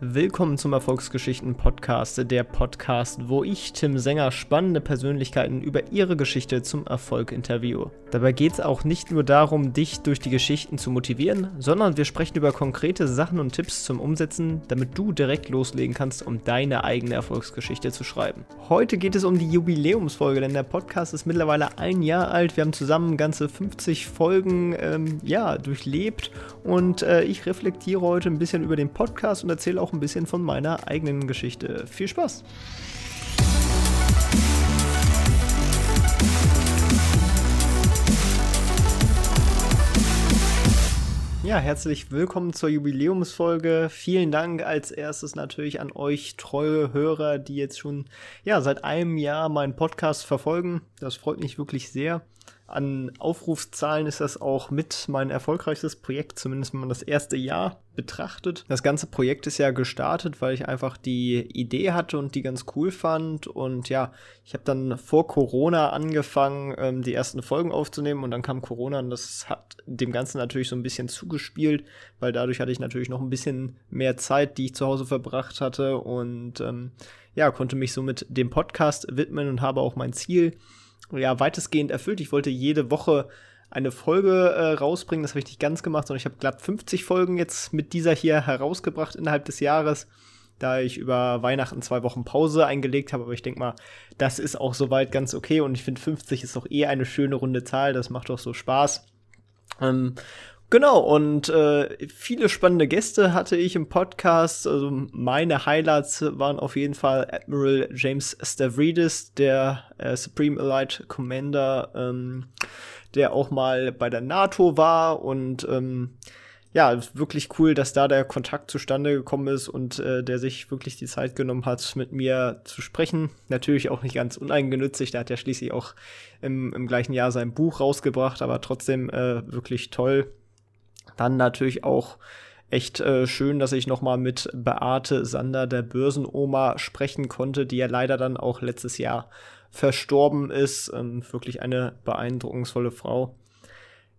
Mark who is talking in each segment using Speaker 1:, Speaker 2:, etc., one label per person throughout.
Speaker 1: Willkommen zum Erfolgsgeschichten Podcast, der Podcast, wo ich, Tim Sänger, spannende Persönlichkeiten über ihre Geschichte zum Erfolg interviewe. Dabei geht es auch nicht nur darum, dich durch die Geschichten zu motivieren, sondern wir sprechen über konkrete Sachen und Tipps zum Umsetzen, damit du direkt loslegen kannst, um deine eigene Erfolgsgeschichte zu schreiben. Heute geht es um die Jubiläumsfolge, denn der Podcast ist mittlerweile ein Jahr alt. Wir haben zusammen ganze 50 Folgen ähm, ja, durchlebt und äh, ich reflektiere heute ein bisschen über den Podcast und erzähle auch auch ein bisschen von meiner eigenen Geschichte. Viel Spaß! Ja, herzlich willkommen zur Jubiläumsfolge. Vielen Dank als erstes natürlich an euch treue Hörer, die jetzt schon ja, seit einem Jahr meinen Podcast verfolgen. Das freut mich wirklich sehr. An Aufrufszahlen ist das auch mit mein erfolgreichstes Projekt, zumindest wenn man das erste Jahr betrachtet. Das ganze Projekt ist ja gestartet, weil ich einfach die Idee hatte und die ganz cool fand. Und ja, ich habe dann vor Corona angefangen, ähm, die ersten Folgen aufzunehmen und dann kam Corona und das hat dem Ganzen natürlich so ein bisschen zugespielt, weil dadurch hatte ich natürlich noch ein bisschen mehr Zeit, die ich zu Hause verbracht hatte und ähm, ja, konnte mich somit dem Podcast widmen und habe auch mein Ziel ja, weitestgehend erfüllt. Ich wollte jede Woche eine Folge äh, rausbringen. Das habe ich nicht ganz gemacht, sondern ich habe glatt 50 Folgen jetzt mit dieser hier herausgebracht innerhalb des Jahres, da ich über Weihnachten zwei Wochen Pause eingelegt habe. Aber ich denke mal, das ist auch soweit ganz okay und ich finde 50 ist doch eh eine schöne runde Zahl. Das macht doch so Spaß. Ähm, Genau, und äh, viele spannende Gäste hatte ich im Podcast. Also meine Highlights waren auf jeden Fall Admiral James Stavridis, der äh, Supreme Elite Commander, ähm, der auch mal bei der NATO war und ähm, ja, wirklich cool, dass da der Kontakt zustande gekommen ist und äh, der sich wirklich die Zeit genommen hat, mit mir zu sprechen. Natürlich auch nicht ganz uneingenützig, der hat ja schließlich auch im, im gleichen Jahr sein Buch rausgebracht, aber trotzdem äh, wirklich toll dann natürlich auch echt äh, schön, dass ich nochmal mit Beate Sander, der Börsenoma, sprechen konnte, die ja leider dann auch letztes Jahr verstorben ist. Ähm, wirklich eine beeindruckungsvolle Frau.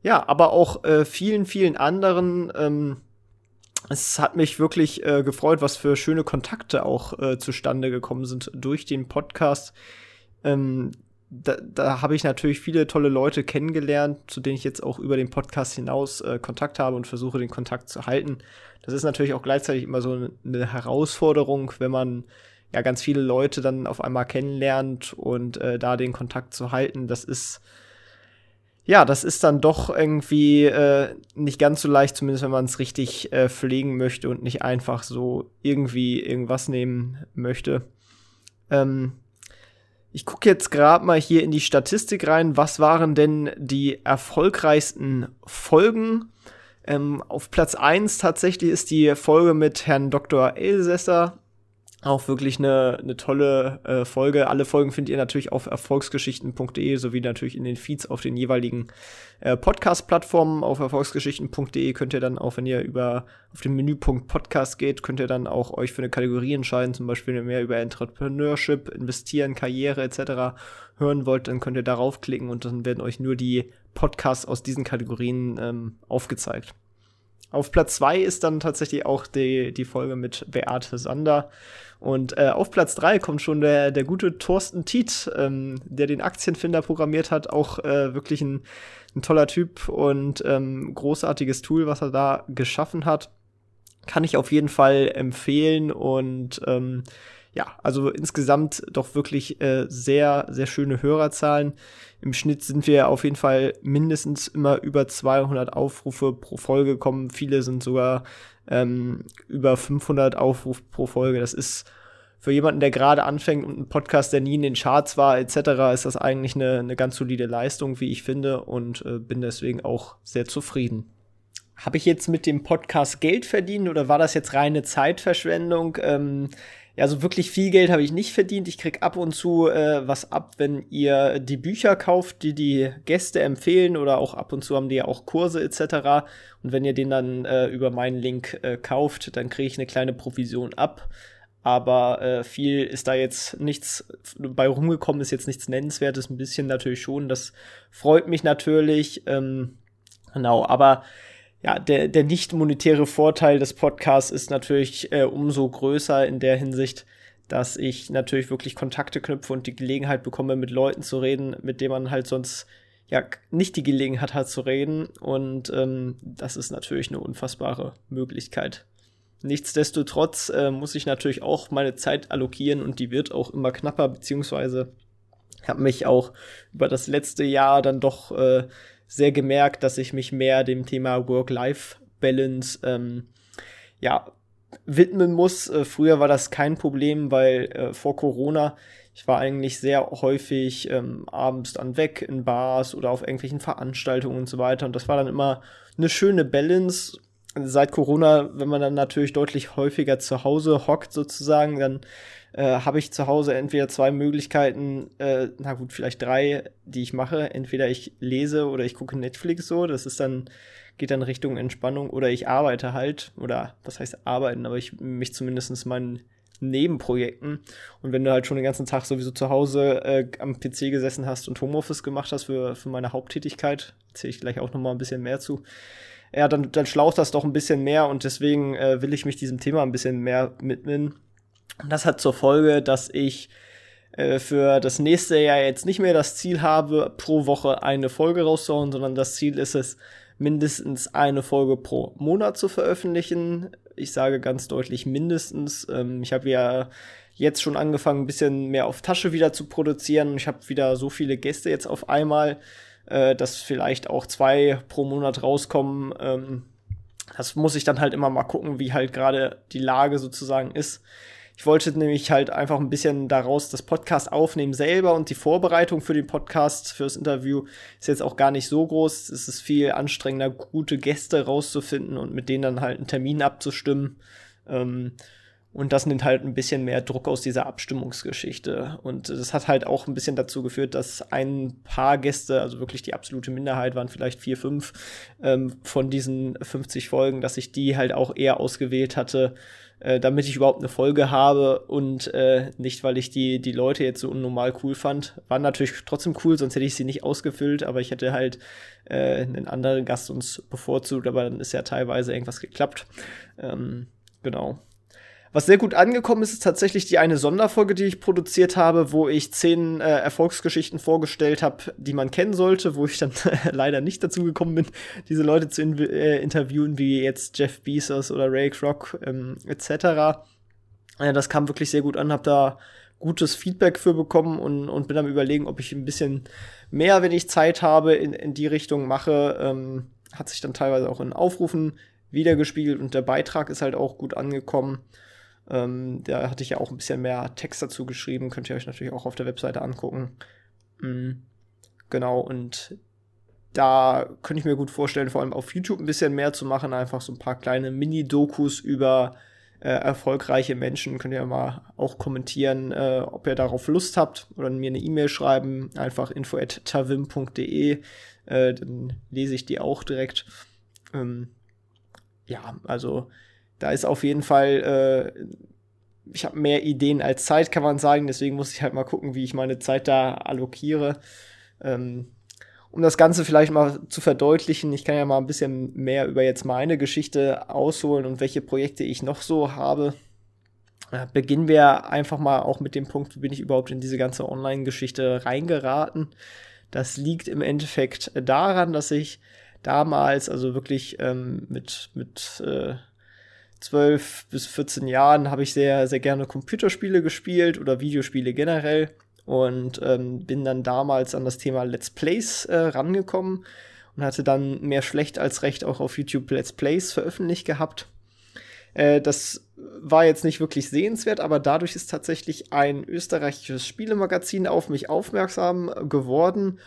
Speaker 1: Ja, aber auch äh, vielen, vielen anderen. Ähm, es hat mich wirklich äh, gefreut, was für schöne Kontakte auch äh, zustande gekommen sind durch den Podcast. Ähm, da, da habe ich natürlich viele tolle Leute kennengelernt, zu denen ich jetzt auch über den Podcast hinaus äh, Kontakt habe und versuche, den Kontakt zu halten. Das ist natürlich auch gleichzeitig immer so eine Herausforderung, wenn man ja ganz viele Leute dann auf einmal kennenlernt und äh, da den Kontakt zu halten. Das ist ja, das ist dann doch irgendwie äh, nicht ganz so leicht, zumindest wenn man es richtig äh, pflegen möchte und nicht einfach so irgendwie irgendwas nehmen möchte. Ähm, ich gucke jetzt gerade mal hier in die Statistik rein. Was waren denn die erfolgreichsten Folgen? Ähm, auf Platz 1 tatsächlich ist die Folge mit Herrn Dr. Elsässer auch wirklich eine, eine tolle äh, Folge. Alle Folgen findet ihr natürlich auf erfolgsgeschichten.de sowie natürlich in den Feeds auf den jeweiligen äh, Podcast-Plattformen. Auf erfolgsgeschichten.de könnt ihr dann auch, wenn ihr über auf den Menüpunkt Podcast geht, könnt ihr dann auch euch für eine Kategorie entscheiden. Zum Beispiel, wenn ihr mehr über Entrepreneurship, Investieren, Karriere etc. hören wollt, dann könnt ihr darauf klicken und dann werden euch nur die Podcasts aus diesen Kategorien ähm, aufgezeigt. Auf Platz zwei ist dann tatsächlich auch die, die Folge mit Beate Sander. Und äh, auf Platz drei kommt schon der, der gute Thorsten Tiet, ähm, der den Aktienfinder programmiert hat. Auch äh, wirklich ein, ein toller Typ und ähm, großartiges Tool, was er da geschaffen hat. Kann ich auf jeden Fall empfehlen und ähm, ja, also insgesamt doch wirklich äh, sehr, sehr schöne Hörerzahlen. Im Schnitt sind wir auf jeden Fall mindestens immer über 200 Aufrufe pro Folge gekommen. Viele sind sogar ähm, über 500 Aufrufe pro Folge. Das ist für jemanden, der gerade anfängt und ein Podcast, der nie in den Charts war, etc., ist das eigentlich eine, eine ganz solide Leistung, wie ich finde, und äh, bin deswegen auch sehr zufrieden. Habe ich jetzt mit dem Podcast Geld verdient oder war das jetzt reine Zeitverschwendung? Ähm, ja, so wirklich viel Geld habe ich nicht verdient. Ich krieg ab und zu äh, was ab, wenn ihr die Bücher kauft, die die Gäste empfehlen oder auch ab und zu haben die ja auch Kurse etc. Und wenn ihr den dann äh, über meinen Link äh, kauft, dann kriege ich eine kleine Provision ab. Aber äh, viel ist da jetzt nichts bei rumgekommen, ist jetzt nichts Nennenswertes, ein bisschen natürlich schon. Das freut mich natürlich. Ähm, genau, aber ja, der, der nicht monetäre Vorteil des Podcasts ist natürlich äh, umso größer in der Hinsicht, dass ich natürlich wirklich Kontakte knüpfe und die Gelegenheit bekomme, mit Leuten zu reden, mit denen man halt sonst ja nicht die Gelegenheit hat zu reden. Und ähm, das ist natürlich eine unfassbare Möglichkeit. Nichtsdestotrotz äh, muss ich natürlich auch meine Zeit allokieren und die wird auch immer knapper, beziehungsweise habe mich auch über das letzte Jahr dann doch äh, sehr gemerkt, dass ich mich mehr dem Thema Work-Life-Balance ähm, ja, widmen muss. Äh, früher war das kein Problem, weil äh, vor Corona ich war eigentlich sehr häufig ähm, abends dann weg in Bars oder auf irgendwelchen Veranstaltungen und so weiter. Und das war dann immer eine schöne Balance. Seit Corona, wenn man dann natürlich deutlich häufiger zu Hause hockt sozusagen, dann äh, habe ich zu Hause entweder zwei Möglichkeiten, äh, na gut, vielleicht drei, die ich mache. Entweder ich lese oder ich gucke Netflix so, das ist dann, geht dann Richtung Entspannung, oder ich arbeite halt, oder was heißt arbeiten, aber ich mich zumindest meinen Nebenprojekten. Und wenn du halt schon den ganzen Tag sowieso zu Hause äh, am PC gesessen hast und Homeoffice gemacht hast für, für meine Haupttätigkeit, erzähle ich gleich auch noch mal ein bisschen mehr zu, ja, dann, dann schlaucht das doch ein bisschen mehr und deswegen äh, will ich mich diesem Thema ein bisschen mehr widmen. Und das hat zur Folge, dass ich äh, für das nächste Jahr jetzt nicht mehr das Ziel habe, pro Woche eine Folge rauszuhauen, sondern das Ziel ist es, mindestens eine Folge pro Monat zu veröffentlichen. Ich sage ganz deutlich mindestens. Ähm, ich habe ja jetzt schon angefangen, ein bisschen mehr auf Tasche wieder zu produzieren. Ich habe wieder so viele Gäste jetzt auf einmal, äh, dass vielleicht auch zwei pro Monat rauskommen. Ähm, das muss ich dann halt immer mal gucken, wie halt gerade die Lage sozusagen ist. Ich wollte nämlich halt einfach ein bisschen daraus das Podcast aufnehmen selber und die Vorbereitung für den Podcast, fürs Interview ist jetzt auch gar nicht so groß. Es ist viel anstrengender, gute Gäste rauszufinden und mit denen dann halt einen Termin abzustimmen. Ähm, und das nimmt halt ein bisschen mehr Druck aus dieser Abstimmungsgeschichte. Und das hat halt auch ein bisschen dazu geführt, dass ein paar Gäste, also wirklich die absolute Minderheit, waren vielleicht vier, fünf ähm, von diesen 50 Folgen, dass ich die halt auch eher ausgewählt hatte, äh, damit ich überhaupt eine Folge habe und äh, nicht, weil ich die, die Leute jetzt so unnormal cool fand. War natürlich trotzdem cool, sonst hätte ich sie nicht ausgefüllt, aber ich hätte halt äh, einen anderen Gast uns bevorzugt, aber dann ist ja teilweise irgendwas geklappt. Ähm, genau. Was sehr gut angekommen ist, ist tatsächlich die eine Sonderfolge, die ich produziert habe, wo ich zehn äh, Erfolgsgeschichten vorgestellt habe, die man kennen sollte, wo ich dann leider nicht dazu gekommen bin, diese Leute zu in äh, interviewen, wie jetzt Jeff Bezos oder Ray Kroc ähm, etc. Äh, das kam wirklich sehr gut an, habe da gutes Feedback für bekommen und, und bin am überlegen, ob ich ein bisschen mehr, wenn ich Zeit habe, in, in die Richtung mache. Ähm, hat sich dann teilweise auch in Aufrufen wiedergespiegelt und der Beitrag ist halt auch gut angekommen. Ähm, da hatte ich ja auch ein bisschen mehr Text dazu geschrieben, könnt ihr euch natürlich auch auf der Webseite angucken. Mhm. Genau, und da könnte ich mir gut vorstellen, vor allem auf YouTube ein bisschen mehr zu machen, einfach so ein paar kleine Mini-Dokus über äh, erfolgreiche Menschen. Könnt ihr mal auch kommentieren, äh, ob ihr darauf Lust habt oder mir eine E-Mail schreiben, einfach info.tavim.de, äh, dann lese ich die auch direkt. Ähm, ja, also da ist auf jeden Fall, äh, ich habe mehr Ideen als Zeit, kann man sagen. Deswegen muss ich halt mal gucken, wie ich meine Zeit da allokiere. Ähm, um das Ganze vielleicht mal zu verdeutlichen, ich kann ja mal ein bisschen mehr über jetzt meine Geschichte ausholen und welche Projekte ich noch so habe. Äh, beginnen wir einfach mal auch mit dem Punkt, wie bin ich überhaupt in diese ganze Online-Geschichte reingeraten. Das liegt im Endeffekt daran, dass ich damals, also wirklich ähm, mit, mit äh, 12 bis 14 Jahren habe ich sehr, sehr gerne Computerspiele gespielt oder Videospiele generell und ähm, bin dann damals an das Thema Let's Plays äh, rangekommen und hatte dann mehr schlecht als recht auch auf YouTube Let's Plays veröffentlicht gehabt. Äh, das war jetzt nicht wirklich sehenswert, aber dadurch ist tatsächlich ein österreichisches Spielemagazin auf mich aufmerksam geworden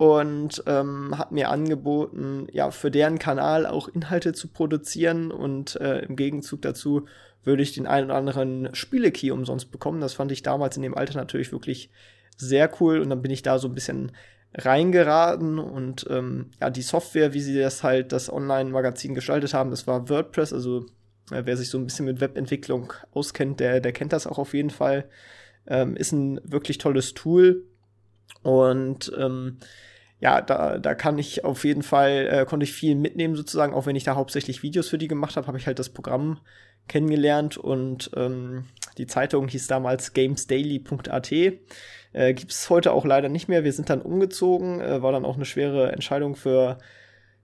Speaker 1: und ähm, hat mir angeboten, ja, für deren Kanal auch Inhalte zu produzieren und äh, im Gegenzug dazu würde ich den einen oder anderen Spielekey umsonst bekommen. Das fand ich damals in dem Alter natürlich wirklich sehr cool und dann bin ich da so ein bisschen reingeraten und ähm, ja, die Software, wie sie das halt, das Online-Magazin gestaltet haben, das war WordPress, also äh, wer sich so ein bisschen mit Webentwicklung auskennt, der, der kennt das auch auf jeden Fall. Ähm, ist ein wirklich tolles Tool und ähm, ja, da, da kann ich auf jeden Fall, äh, konnte ich viel mitnehmen sozusagen, auch wenn ich da hauptsächlich Videos für die gemacht habe, habe ich halt das Programm kennengelernt und ähm, die Zeitung hieß damals gamesdaily.at. Äh, Gibt es heute auch leider nicht mehr. Wir sind dann umgezogen, äh, war dann auch eine schwere Entscheidung für,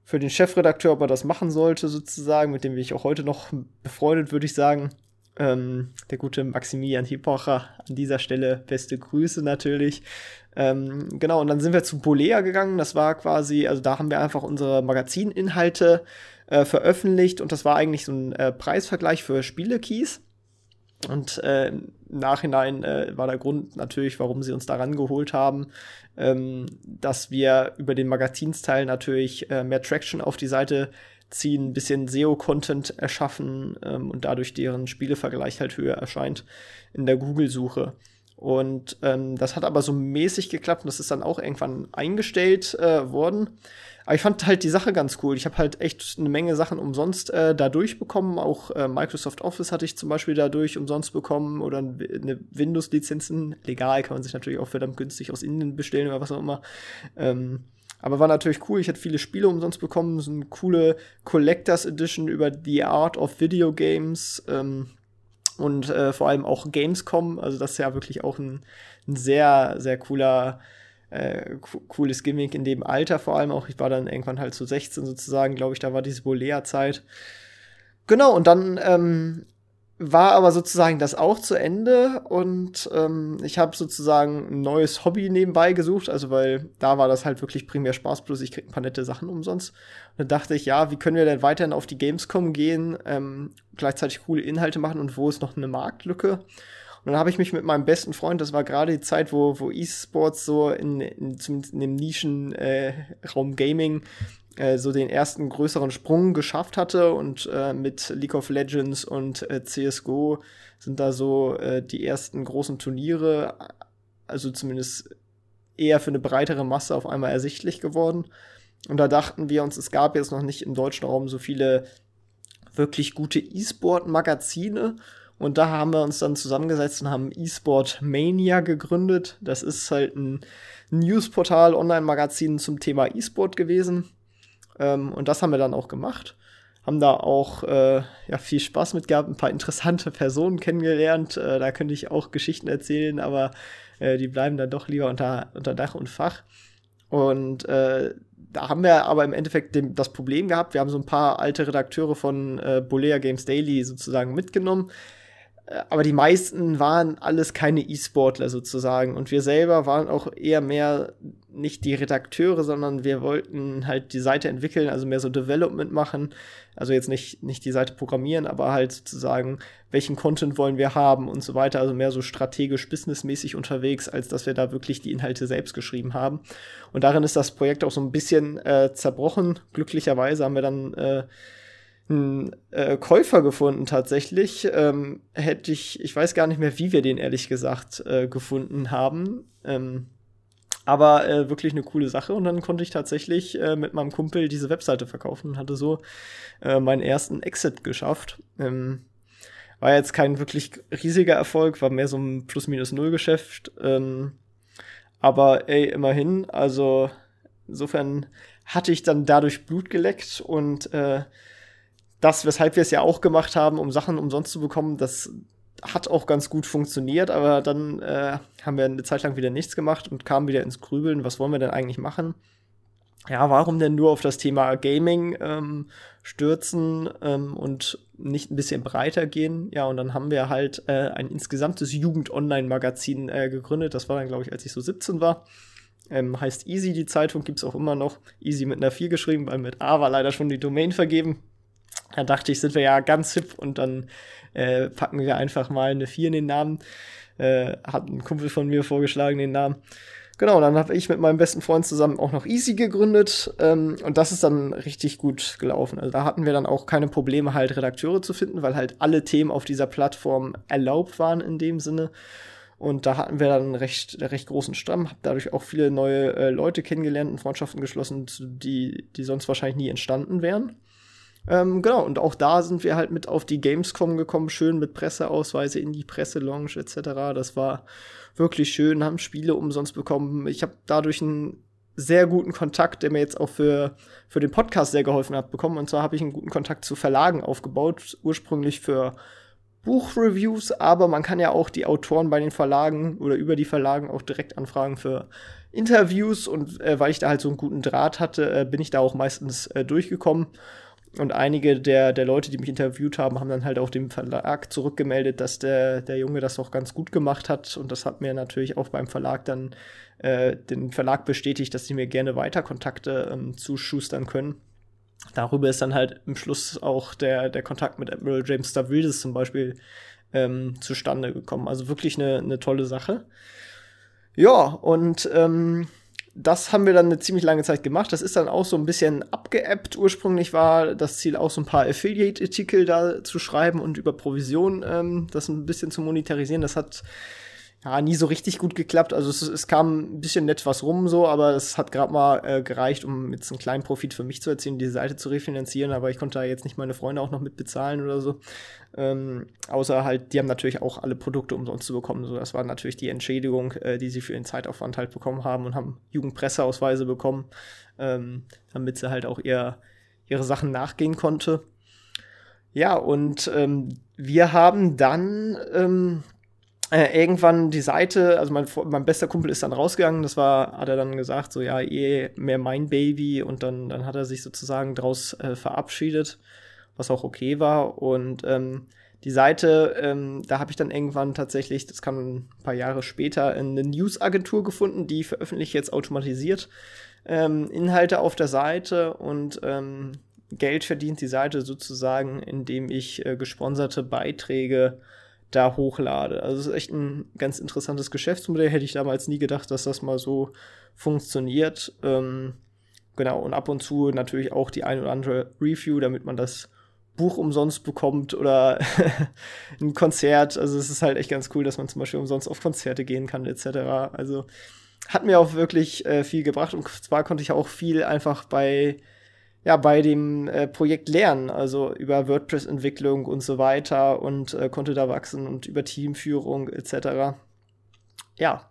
Speaker 1: für den Chefredakteur, ob er das machen sollte, sozusagen, mit dem bin ich auch heute noch befreundet, würde ich sagen. Ähm, der gute Maximilian Hippocher an dieser Stelle beste Grüße natürlich. Ähm, genau, und dann sind wir zu Bolea gegangen. Das war quasi, also da haben wir einfach unsere Magazininhalte äh, veröffentlicht und das war eigentlich so ein äh, Preisvergleich für Spielekeys. Und äh, im Nachhinein äh, war der Grund natürlich, warum sie uns daran geholt haben, ähm, dass wir über den Magazinsteil natürlich äh, mehr Traction auf die Seite ziehen, ein bisschen SEO-Content erschaffen ähm, und dadurch deren Spielevergleich halt höher erscheint in der Google-Suche. Und ähm, das hat aber so mäßig geklappt und das ist dann auch irgendwann eingestellt äh, worden. Aber ich fand halt die Sache ganz cool. Ich habe halt echt eine Menge Sachen umsonst äh, dadurch bekommen. Auch äh, Microsoft Office hatte ich zum Beispiel dadurch umsonst bekommen oder eine Windows-Lizenzen. Legal kann man sich natürlich auch verdammt günstig aus Indien bestellen oder was auch immer. Ähm, aber war natürlich cool. Ich hatte viele Spiele umsonst bekommen. So eine coole Collectors Edition über The Art of Video Games. Ähm, und äh, vor allem auch Gamescom. Also das ist ja wirklich auch ein, ein sehr, sehr cooler, äh, cooles Gimmick in dem Alter vor allem auch. Ich war dann irgendwann halt so 16 sozusagen, glaube ich, da war diese Bolea-Zeit. Genau, und dann ähm, war aber sozusagen das auch zu Ende und ähm, ich habe sozusagen ein neues Hobby nebenbei gesucht, also weil da war das halt wirklich primär Spaß, plus ich krieg ein paar nette Sachen umsonst. Und dann dachte ich, ja, wie können wir denn weiterhin auf die Gamescom gehen, ähm, gleichzeitig coole Inhalte machen und wo ist noch eine Marktlücke? Und dann habe ich mich mit meinem besten Freund, das war gerade die Zeit, wo, wo E-Sports so in, in, in dem Nischenraum äh, Gaming äh, so den ersten größeren Sprung geschafft hatte und äh, mit League of Legends und äh, CSGO sind da so äh, die ersten großen Turniere, also zumindest eher für eine breitere Masse auf einmal ersichtlich geworden. Und da dachten wir uns, es gab jetzt noch nicht im deutschen Raum so viele wirklich gute E-Sport-Magazine. Und da haben wir uns dann zusammengesetzt und haben E-Sport Mania gegründet. Das ist halt ein Newsportal, Online-Magazin zum Thema E-Sport gewesen. Ähm, und das haben wir dann auch gemacht. Haben da auch äh, ja, viel Spaß mit gehabt, ein paar interessante Personen kennengelernt. Äh, da könnte ich auch Geschichten erzählen, aber äh, die bleiben dann doch lieber unter, unter Dach und Fach. Und äh, da haben wir aber im Endeffekt dem, das Problem gehabt, wir haben so ein paar alte Redakteure von äh, Bolea Games Daily sozusagen mitgenommen, aber die meisten waren alles keine E-Sportler sozusagen. Und wir selber waren auch eher mehr nicht die Redakteure, sondern wir wollten halt die Seite entwickeln, also mehr so Development machen. Also jetzt nicht, nicht die Seite programmieren, aber halt sozusagen, welchen Content wollen wir haben und so weiter. Also mehr so strategisch, businessmäßig unterwegs, als dass wir da wirklich die Inhalte selbst geschrieben haben. Und darin ist das Projekt auch so ein bisschen äh, zerbrochen. Glücklicherweise haben wir dann äh, einen äh, Käufer gefunden tatsächlich. Ähm, hätte ich, ich weiß gar nicht mehr, wie wir den ehrlich gesagt äh, gefunden haben. Ähm, aber äh, wirklich eine coole Sache. Und dann konnte ich tatsächlich äh, mit meinem Kumpel diese Webseite verkaufen und hatte so äh, meinen ersten Exit geschafft. Ähm, war jetzt kein wirklich riesiger Erfolg, war mehr so ein Plus-Minus-Null-Geschäft. Ähm, aber ey, immerhin, also insofern hatte ich dann dadurch Blut geleckt und äh, das, weshalb wir es ja auch gemacht haben, um Sachen umsonst zu bekommen, das hat auch ganz gut funktioniert, aber dann äh, haben wir eine Zeit lang wieder nichts gemacht und kamen wieder ins Grübeln, was wollen wir denn eigentlich machen? Ja, warum denn nur auf das Thema Gaming ähm, stürzen ähm, und nicht ein bisschen breiter gehen? Ja, und dann haben wir halt äh, ein insgesamtes Jugend-Online-Magazin äh, gegründet. Das war dann, glaube ich, als ich so 17 war. Ähm, heißt Easy, die Zeitung gibt es auch immer noch. Easy mit einer 4 geschrieben, weil mit A war leider schon die Domain vergeben. Da dachte ich, sind wir ja ganz hip und dann äh, packen wir einfach mal eine 4 in den Namen. Äh, hat ein Kumpel von mir vorgeschlagen, den Namen. Genau, dann habe ich mit meinem besten Freund zusammen auch noch Easy gegründet ähm, und das ist dann richtig gut gelaufen. Also da hatten wir dann auch keine Probleme, halt Redakteure zu finden, weil halt alle Themen auf dieser Plattform erlaubt waren in dem Sinne. Und da hatten wir dann einen recht, recht großen Stamm, habe dadurch auch viele neue äh, Leute kennengelernt und Freundschaften geschlossen, die, die sonst wahrscheinlich nie entstanden wären. Ähm, genau, und auch da sind wir halt mit auf die Gamescom gekommen, schön mit Presseausweise in die Presselounge etc. Das war wirklich schön, haben Spiele umsonst bekommen. Ich habe dadurch ein sehr guten Kontakt, der mir jetzt auch für, für den Podcast sehr geholfen hat, bekommen. Und zwar habe ich einen guten Kontakt zu Verlagen aufgebaut, ursprünglich für Buchreviews, aber man kann ja auch die Autoren bei den Verlagen oder über die Verlagen auch direkt anfragen für Interviews und äh, weil ich da halt so einen guten Draht hatte, äh, bin ich da auch meistens äh, durchgekommen. Und einige der, der Leute, die mich interviewt haben, haben dann halt auch dem Verlag zurückgemeldet, dass der, der Junge das auch ganz gut gemacht hat. Und das hat mir natürlich auch beim Verlag dann äh, den Verlag bestätigt, dass sie mir gerne weiter Kontakte ähm, zuschustern können. Darüber ist dann halt im Schluss auch der, der Kontakt mit Admiral James Stavridis zum Beispiel ähm, zustande gekommen. Also wirklich eine, eine tolle Sache. Ja, und ähm, das haben wir dann eine ziemlich lange Zeit gemacht. Das ist dann auch so ein bisschen abgeappt. Ursprünglich war das Ziel auch so ein paar Affiliate-Artikel da zu schreiben und über Provision ähm, das ein bisschen zu monetarisieren. Das hat ja, nie so richtig gut geklappt. Also es, es kam ein bisschen nett was rum so, aber es hat gerade mal äh, gereicht, um jetzt einen kleinen Profit für mich zu erzielen, die Seite zu refinanzieren. Aber ich konnte da jetzt nicht meine Freunde auch noch mit bezahlen oder so. Ähm, außer halt, die haben natürlich auch alle Produkte umsonst zu bekommen. So, das war natürlich die Entschädigung, äh, die sie für den Zeitaufwand halt bekommen haben und haben Jugendpresseausweise bekommen, ähm, damit sie halt auch ihr, ihre Sachen nachgehen konnte. Ja, und ähm, wir haben dann ähm, äh, irgendwann die Seite, also mein, mein bester Kumpel ist dann rausgegangen, das war, hat er dann gesagt, so ja, eh mehr mein Baby und dann, dann hat er sich sozusagen daraus äh, verabschiedet, was auch okay war. Und ähm, die Seite, ähm, da habe ich dann irgendwann tatsächlich, das kam ein paar Jahre später, eine News-Agentur gefunden, die veröffentlicht jetzt automatisiert ähm, Inhalte auf der Seite und ähm, Geld verdient die Seite sozusagen, indem ich äh, gesponserte Beiträge da hochlade. Also es ist echt ein ganz interessantes Geschäftsmodell. Hätte ich damals nie gedacht, dass das mal so funktioniert. Ähm, genau, und ab und zu natürlich auch die ein oder andere Review, damit man das Buch umsonst bekommt oder ein Konzert. Also es ist halt echt ganz cool, dass man zum Beispiel umsonst auf Konzerte gehen kann, etc. Also hat mir auch wirklich äh, viel gebracht und zwar konnte ich auch viel einfach bei ja, bei dem äh, Projekt lernen, also über WordPress-Entwicklung und so weiter und äh, konnte da wachsen und über Teamführung etc. Ja,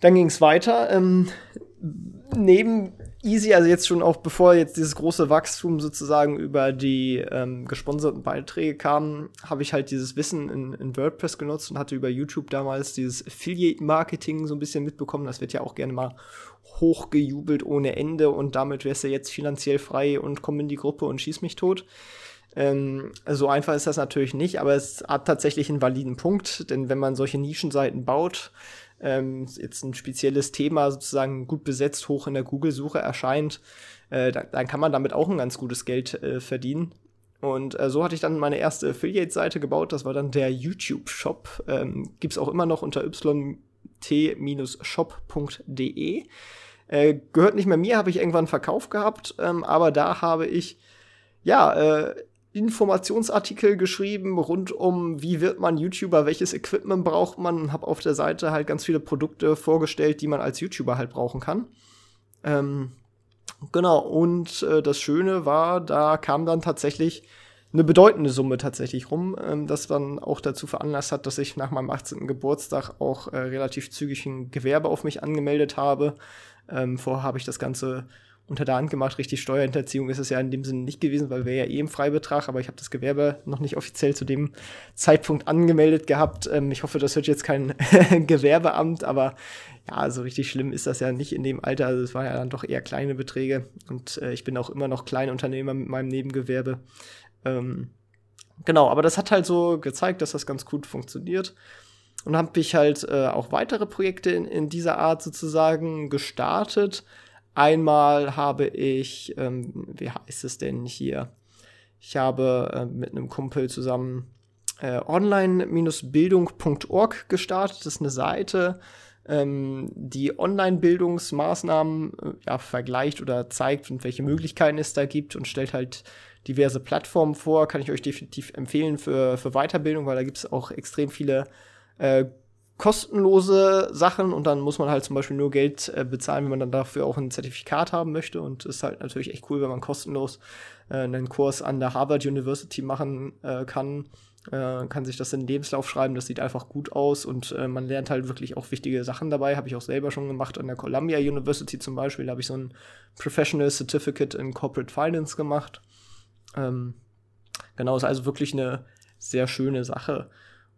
Speaker 1: dann ging es weiter. Ähm, neben Easy, also jetzt schon auch bevor jetzt dieses große Wachstum sozusagen über die ähm, gesponserten Beiträge kam, habe ich halt dieses Wissen in, in, WordPress genutzt und hatte über YouTube damals dieses Affiliate-Marketing so ein bisschen mitbekommen. Das wird ja auch gerne mal hochgejubelt ohne Ende und damit wärst du jetzt finanziell frei und komm in die Gruppe und schieß mich tot. Ähm, so einfach ist das natürlich nicht, aber es hat tatsächlich einen validen Punkt, denn wenn man solche Nischenseiten baut, ähm, jetzt ein spezielles Thema sozusagen gut besetzt hoch in der Google-Suche erscheint, äh, dann, dann, kann man damit auch ein ganz gutes Geld äh, verdienen. Und äh, so hatte ich dann meine erste Affiliate-Seite gebaut. Das war dann der YouTube-Shop. Ähm, Gibt es auch immer noch unter yt-shop.de. Äh, gehört nicht mehr mir, habe ich irgendwann verkauft gehabt. Ähm, aber da habe ich ja äh, Informationsartikel geschrieben rund um, wie wird man YouTuber, welches Equipment braucht man und habe auf der Seite halt ganz viele Produkte vorgestellt, die man als YouTuber halt brauchen kann. Ähm, genau, und äh, das Schöne war, da kam dann tatsächlich eine bedeutende Summe tatsächlich rum, ähm, das dann auch dazu veranlasst hat, dass ich nach meinem 18. Geburtstag auch äh, relativ zügig ein Gewerbe auf mich angemeldet habe. Ähm, vorher habe ich das Ganze unter der Hand gemacht. Richtig Steuerhinterziehung ist es ja in dem Sinne nicht gewesen, weil wir ja eh im Freibetrag, aber ich habe das Gewerbe noch nicht offiziell zu dem Zeitpunkt angemeldet gehabt. Ähm, ich hoffe, das wird jetzt kein Gewerbeamt, aber ja, so richtig schlimm ist das ja nicht in dem Alter. Also es waren ja dann doch eher kleine Beträge und äh, ich bin auch immer noch Kleinunternehmer mit meinem Nebengewerbe. Ähm, genau, aber das hat halt so gezeigt, dass das ganz gut funktioniert. Und habe ich halt äh, auch weitere Projekte in, in dieser Art sozusagen gestartet. Einmal habe ich, ähm, wie heißt es denn hier? Ich habe äh, mit einem Kumpel zusammen äh, online-bildung.org gestartet. Das ist eine Seite, ähm, die Online-Bildungsmaßnahmen äh, ja, vergleicht oder zeigt und welche Möglichkeiten es da gibt und stellt halt diverse Plattformen vor. Kann ich euch definitiv empfehlen für, für Weiterbildung, weil da gibt es auch extrem viele äh, kostenlose Sachen und dann muss man halt zum Beispiel nur Geld äh, bezahlen, wenn man dann dafür auch ein Zertifikat haben möchte. Und ist halt natürlich echt cool, wenn man kostenlos äh, einen Kurs an der Harvard University machen äh, kann äh, kann sich das in den Lebenslauf schreiben, das sieht einfach gut aus und äh, man lernt halt wirklich auch wichtige Sachen dabei. Habe ich auch selber schon gemacht an der Columbia University zum Beispiel. Da habe ich so ein Professional Certificate in Corporate Finance gemacht. Ähm, genau, ist also wirklich eine sehr schöne Sache.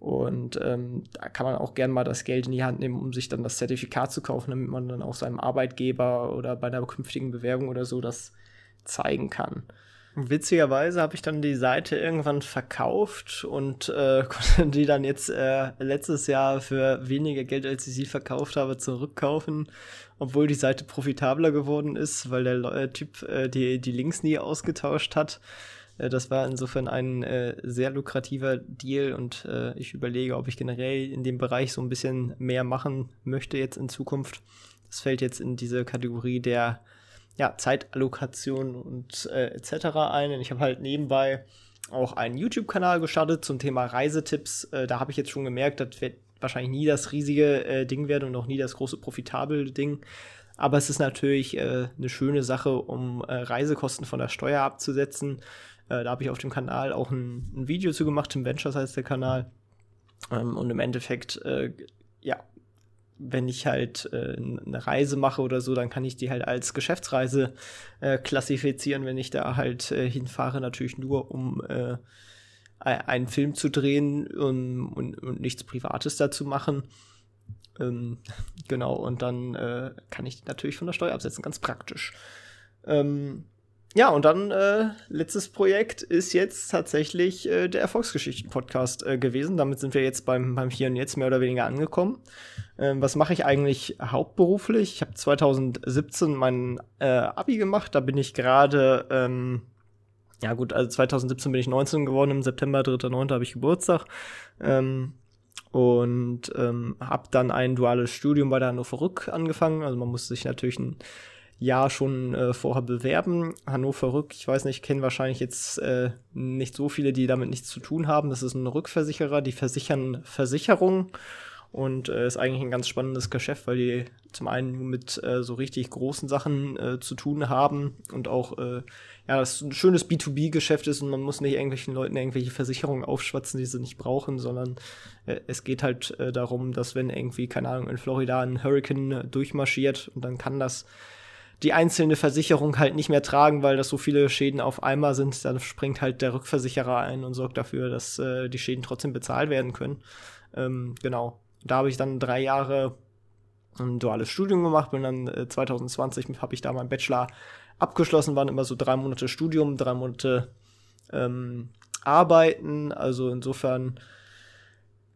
Speaker 1: Und ähm, da kann man auch gerne mal das Geld in die Hand nehmen, um sich dann das Zertifikat zu kaufen, damit man dann auch seinem Arbeitgeber oder bei einer künftigen Bewerbung oder so das zeigen kann. Witzigerweise habe ich dann die Seite irgendwann verkauft und äh, konnte die dann jetzt äh, letztes Jahr für weniger Geld, als ich sie verkauft habe, zurückkaufen, obwohl die Seite profitabler geworden ist, weil der äh, Typ äh, die, die Links nie ausgetauscht hat. Äh, das war insofern ein äh, sehr lukrativer Deal und äh, ich überlege, ob ich generell in dem Bereich so ein bisschen mehr machen möchte jetzt in Zukunft. Das fällt jetzt in diese Kategorie der ja, Zeitallokation und äh, etc. ein. Und ich habe halt nebenbei auch einen YouTube-Kanal gestartet zum Thema Reisetipps. Äh, da habe ich jetzt schon gemerkt, das wird wahrscheinlich nie das riesige äh, Ding werden und auch nie das große profitable Ding. Aber es ist natürlich eine schöne Sache, um Reisekosten von der Steuer abzusetzen. Äh, da habe ich auf dem Kanal auch ein, ein, Video zu gemacht, Tim Ventures heißt der Kanal. Ähm, und im Endeffekt, ja, wenn ich halt äh, eine Reise mache oder so, dann kann ich die halt als Geschäftsreise äh, klassifizieren, wenn ich da halt äh, hinfahre, natürlich nur um äh, einen Film zu drehen um, und, und, nichts Privates dazu machen. Ähm, genau, und dann äh, kann ich die natürlich von der Steuer absetzen, ganz praktisch. Ähm, ja, und dann äh, letztes Projekt ist jetzt tatsächlich äh, der Erfolgsgeschichten-Podcast äh, gewesen. Damit sind wir jetzt beim, beim Hier und Jetzt mehr oder weniger angekommen. Ähm, was mache ich eigentlich hauptberuflich? Ich habe 2017 mein äh, Abi gemacht. Da bin ich gerade, ähm, ja gut, also 2017 bin ich 19 geworden. Im September, 3.9. habe ich Geburtstag. Ähm, und ähm, habe dann ein duales Studium bei der Hannover Rück angefangen. Also man musste sich natürlich ein Jahr schon äh, vorher bewerben. Hannover Rück, ich weiß nicht, kennen wahrscheinlich jetzt äh, nicht so viele, die damit nichts zu tun haben. Das ist ein Rückversicherer, die versichern Versicherungen und äh, ist eigentlich ein ganz spannendes Geschäft, weil die zum einen mit äh, so richtig großen Sachen äh, zu tun haben und auch äh, ja, das ein schönes B2B-Geschäft ist und man muss nicht irgendwelchen Leuten irgendwelche Versicherungen aufschwatzen, die sie nicht brauchen, sondern äh, es geht halt äh, darum, dass wenn irgendwie, keine Ahnung, in Florida ein Hurricane äh, durchmarschiert und dann kann das die einzelne Versicherung halt nicht mehr tragen, weil das so viele Schäden auf einmal sind, dann springt halt der Rückversicherer ein und sorgt dafür, dass äh, die Schäden trotzdem bezahlt werden können. Ähm, genau. Da habe ich dann drei Jahre ein duales Studium gemacht, bin dann äh, 2020 habe ich da meinen Bachelor abgeschlossen, waren immer so drei Monate Studium, drei Monate ähm, Arbeiten, also insofern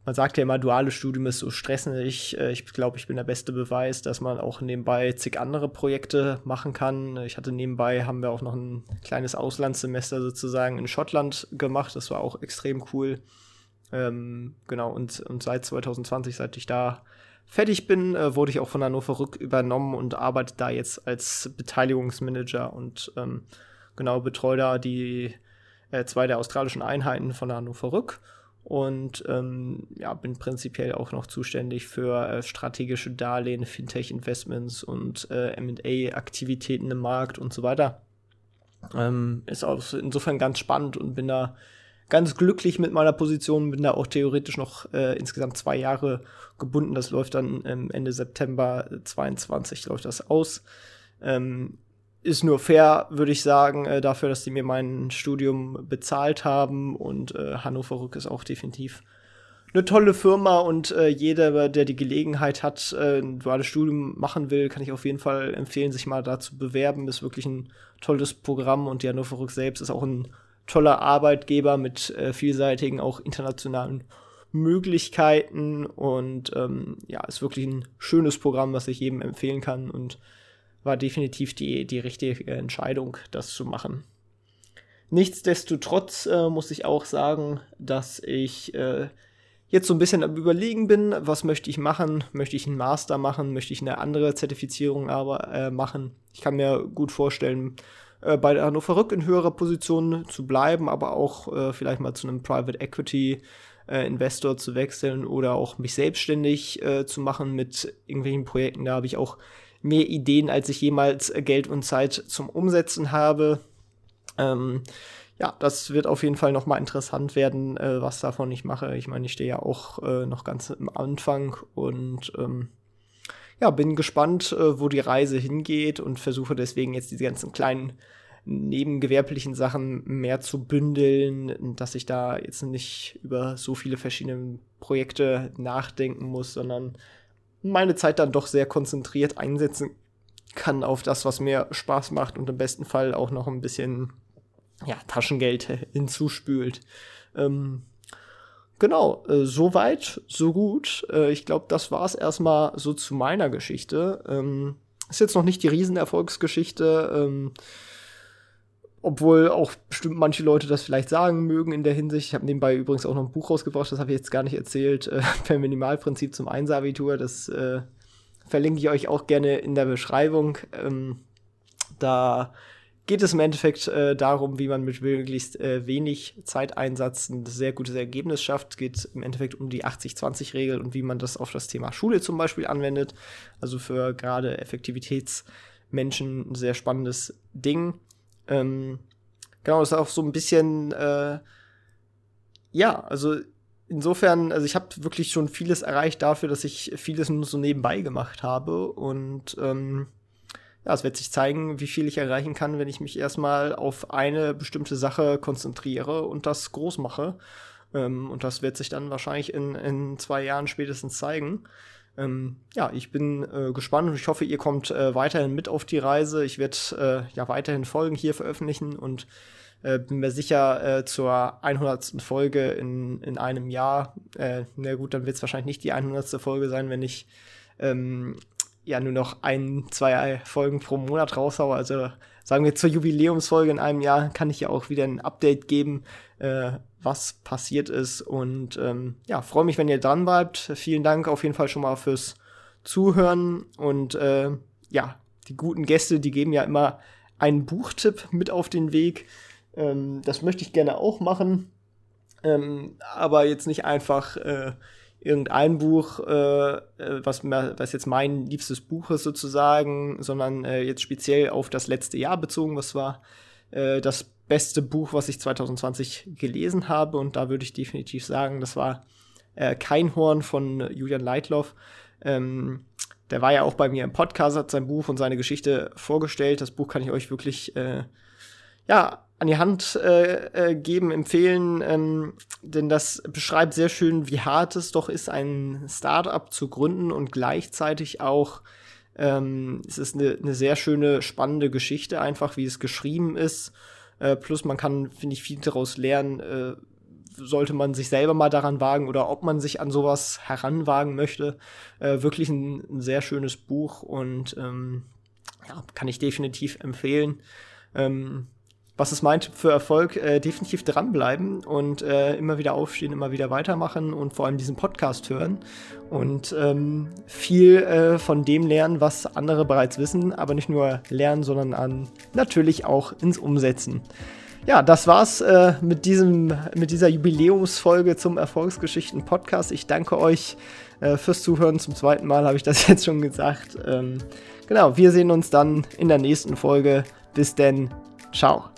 Speaker 1: man sagt ja immer, duales Studium ist so stressend. Ich, äh, ich glaube, ich bin der beste Beweis, dass man auch nebenbei zig andere Projekte machen kann. Ich hatte nebenbei, haben wir auch noch ein kleines Auslandssemester sozusagen in Schottland gemacht. Das war auch extrem cool. Ähm, genau, und, und seit 2020, seit ich da fertig bin, äh, wurde ich auch von Hannover Rück übernommen und arbeite da jetzt als Beteiligungsmanager und ähm, genau betreue da die äh, zwei der australischen Einheiten von Hannover Rück und ähm, ja, bin prinzipiell auch noch zuständig für äh, strategische Darlehen, Fintech-Investments und äh, MA-Aktivitäten im Markt und so weiter. Ähm, ist auch insofern ganz spannend und bin da ganz glücklich mit meiner Position, bin da auch theoretisch noch äh, insgesamt zwei Jahre gebunden. Das läuft dann ähm, Ende September 22 läuft das aus. Ähm, ist nur fair, würde ich sagen, äh, dafür, dass die mir mein Studium bezahlt haben. Und äh, Hannover Rück ist auch definitiv eine tolle Firma und äh, jeder, der die Gelegenheit hat, äh, ein duales Studium machen will, kann ich auf jeden Fall empfehlen, sich mal da zu bewerben. Ist wirklich ein tolles Programm und die Hannover Rück selbst ist auch ein toller Arbeitgeber mit äh, vielseitigen, auch internationalen Möglichkeiten und ähm, ja, ist wirklich ein schönes Programm, was ich jedem empfehlen kann und war definitiv die, die richtige Entscheidung, das zu machen. Nichtsdestotrotz äh, muss ich auch sagen, dass ich äh, jetzt so ein bisschen am Überlegen bin, was möchte ich machen? Möchte ich einen Master machen? Möchte ich eine andere Zertifizierung aber äh, machen? Ich kann mir gut vorstellen, äh, bei der Hannover Rück in höherer Position zu bleiben, aber auch äh, vielleicht mal zu einem Private Equity äh, Investor zu wechseln oder auch mich selbstständig zu machen mit irgendwelchen Projekten. Da habe ich auch mehr Ideen, als ich jemals Geld und Zeit zum Umsetzen habe. Ähm, ja, das wird auf jeden Fall nochmal interessant werden, äh, was davon ich mache. Ich meine, ich stehe ja auch äh, noch ganz am Anfang und ähm, ja, bin gespannt, äh, wo die Reise hingeht und versuche deswegen jetzt diese ganzen kleinen nebengewerblichen Sachen mehr zu bündeln, dass ich da jetzt nicht über so viele verschiedene Projekte nachdenken muss, sondern meine Zeit dann doch sehr konzentriert einsetzen kann auf das, was mir Spaß macht und im besten Fall auch noch ein bisschen ja, Taschengeld hinzuspült. Ähm, genau, äh, so weit, so gut. Äh, ich glaube, das war es erstmal so zu meiner Geschichte. Ähm, ist jetzt noch nicht die Riesenerfolgsgeschichte. Ähm, obwohl auch bestimmt manche Leute das vielleicht sagen mögen in der Hinsicht. Ich habe nebenbei übrigens auch noch ein Buch rausgebracht, das habe ich jetzt gar nicht erzählt, äh, per Minimalprinzip zum Einser-Abitur. Das äh, verlinke ich euch auch gerne in der Beschreibung. Ähm, da geht es im Endeffekt äh, darum, wie man mit möglichst äh, wenig Zeiteinsatz ein sehr gutes Ergebnis schafft. Es geht im Endeffekt um die 80-20-Regel und wie man das auf das Thema Schule zum Beispiel anwendet. Also für gerade Effektivitätsmenschen ein sehr spannendes Ding. Ähm, genau, das ist auch so ein bisschen, äh, ja, also insofern, also ich habe wirklich schon vieles erreicht dafür, dass ich vieles nur so nebenbei gemacht habe und ähm, ja, es wird sich zeigen, wie viel ich erreichen kann, wenn ich mich erstmal auf eine bestimmte Sache konzentriere und das groß mache. Ähm, und das wird sich dann wahrscheinlich in, in zwei Jahren spätestens zeigen. Ähm, ja, ich bin äh, gespannt und ich hoffe, ihr kommt äh, weiterhin mit auf die Reise. Ich werde äh, ja weiterhin Folgen hier veröffentlichen und äh, bin mir sicher, äh, zur 100. Folge in, in einem Jahr, na gut, dann wird es wahrscheinlich nicht die 100. Folge sein, wenn ich ähm, ja nur noch ein, zwei Folgen pro Monat raushaue. Also sagen wir zur Jubiläumsfolge in einem Jahr kann ich ja auch wieder ein Update geben, äh, was passiert ist. Und ähm, ja, freue mich, wenn ihr dran bleibt. Vielen Dank auf jeden Fall schon mal fürs Zuhören. Und äh, ja, die guten Gäste, die geben ja immer einen Buchtipp mit auf den Weg. Ähm, das möchte ich gerne auch machen. Ähm, aber jetzt nicht einfach äh, irgendein Buch, äh, äh was, was jetzt mein liebstes Buch ist sozusagen, sondern äh, jetzt speziell auf das letzte Jahr bezogen, was war äh, das beste Buch, was ich 2020 gelesen habe. Und da würde ich definitiv sagen, das war äh, Kein Horn von Julian Leitloff. Ähm, der war ja auch bei mir im Podcast, hat sein Buch und seine Geschichte vorgestellt. Das Buch kann ich euch wirklich äh, ja, an die Hand äh, äh, geben, empfehlen, ähm, denn das beschreibt sehr schön, wie hart es doch ist, ein Startup zu gründen und gleichzeitig auch ähm, es ist eine, eine sehr schöne, spannende Geschichte, einfach wie es geschrieben ist. Äh, plus man kann, finde ich, viel daraus lernen, äh, sollte man sich selber mal daran wagen oder ob man sich an sowas heranwagen möchte. Äh, wirklich ein, ein, sehr schönes Buch und ähm, ja, kann ich definitiv empfehlen. Ähm, was ist mein Tipp für Erfolg? Äh, definitiv dranbleiben und äh, immer wieder aufstehen, immer wieder weitermachen und vor allem diesen Podcast hören und ähm, viel äh, von dem lernen, was andere bereits wissen, aber nicht nur lernen, sondern an natürlich auch ins Umsetzen. Ja, das war's äh, mit, diesem, mit dieser Jubiläumsfolge zum Erfolgsgeschichten Podcast. Ich danke euch äh, fürs Zuhören. Zum zweiten Mal habe ich das jetzt schon gesagt. Ähm, genau, wir sehen uns dann in der nächsten Folge. Bis denn. Ciao.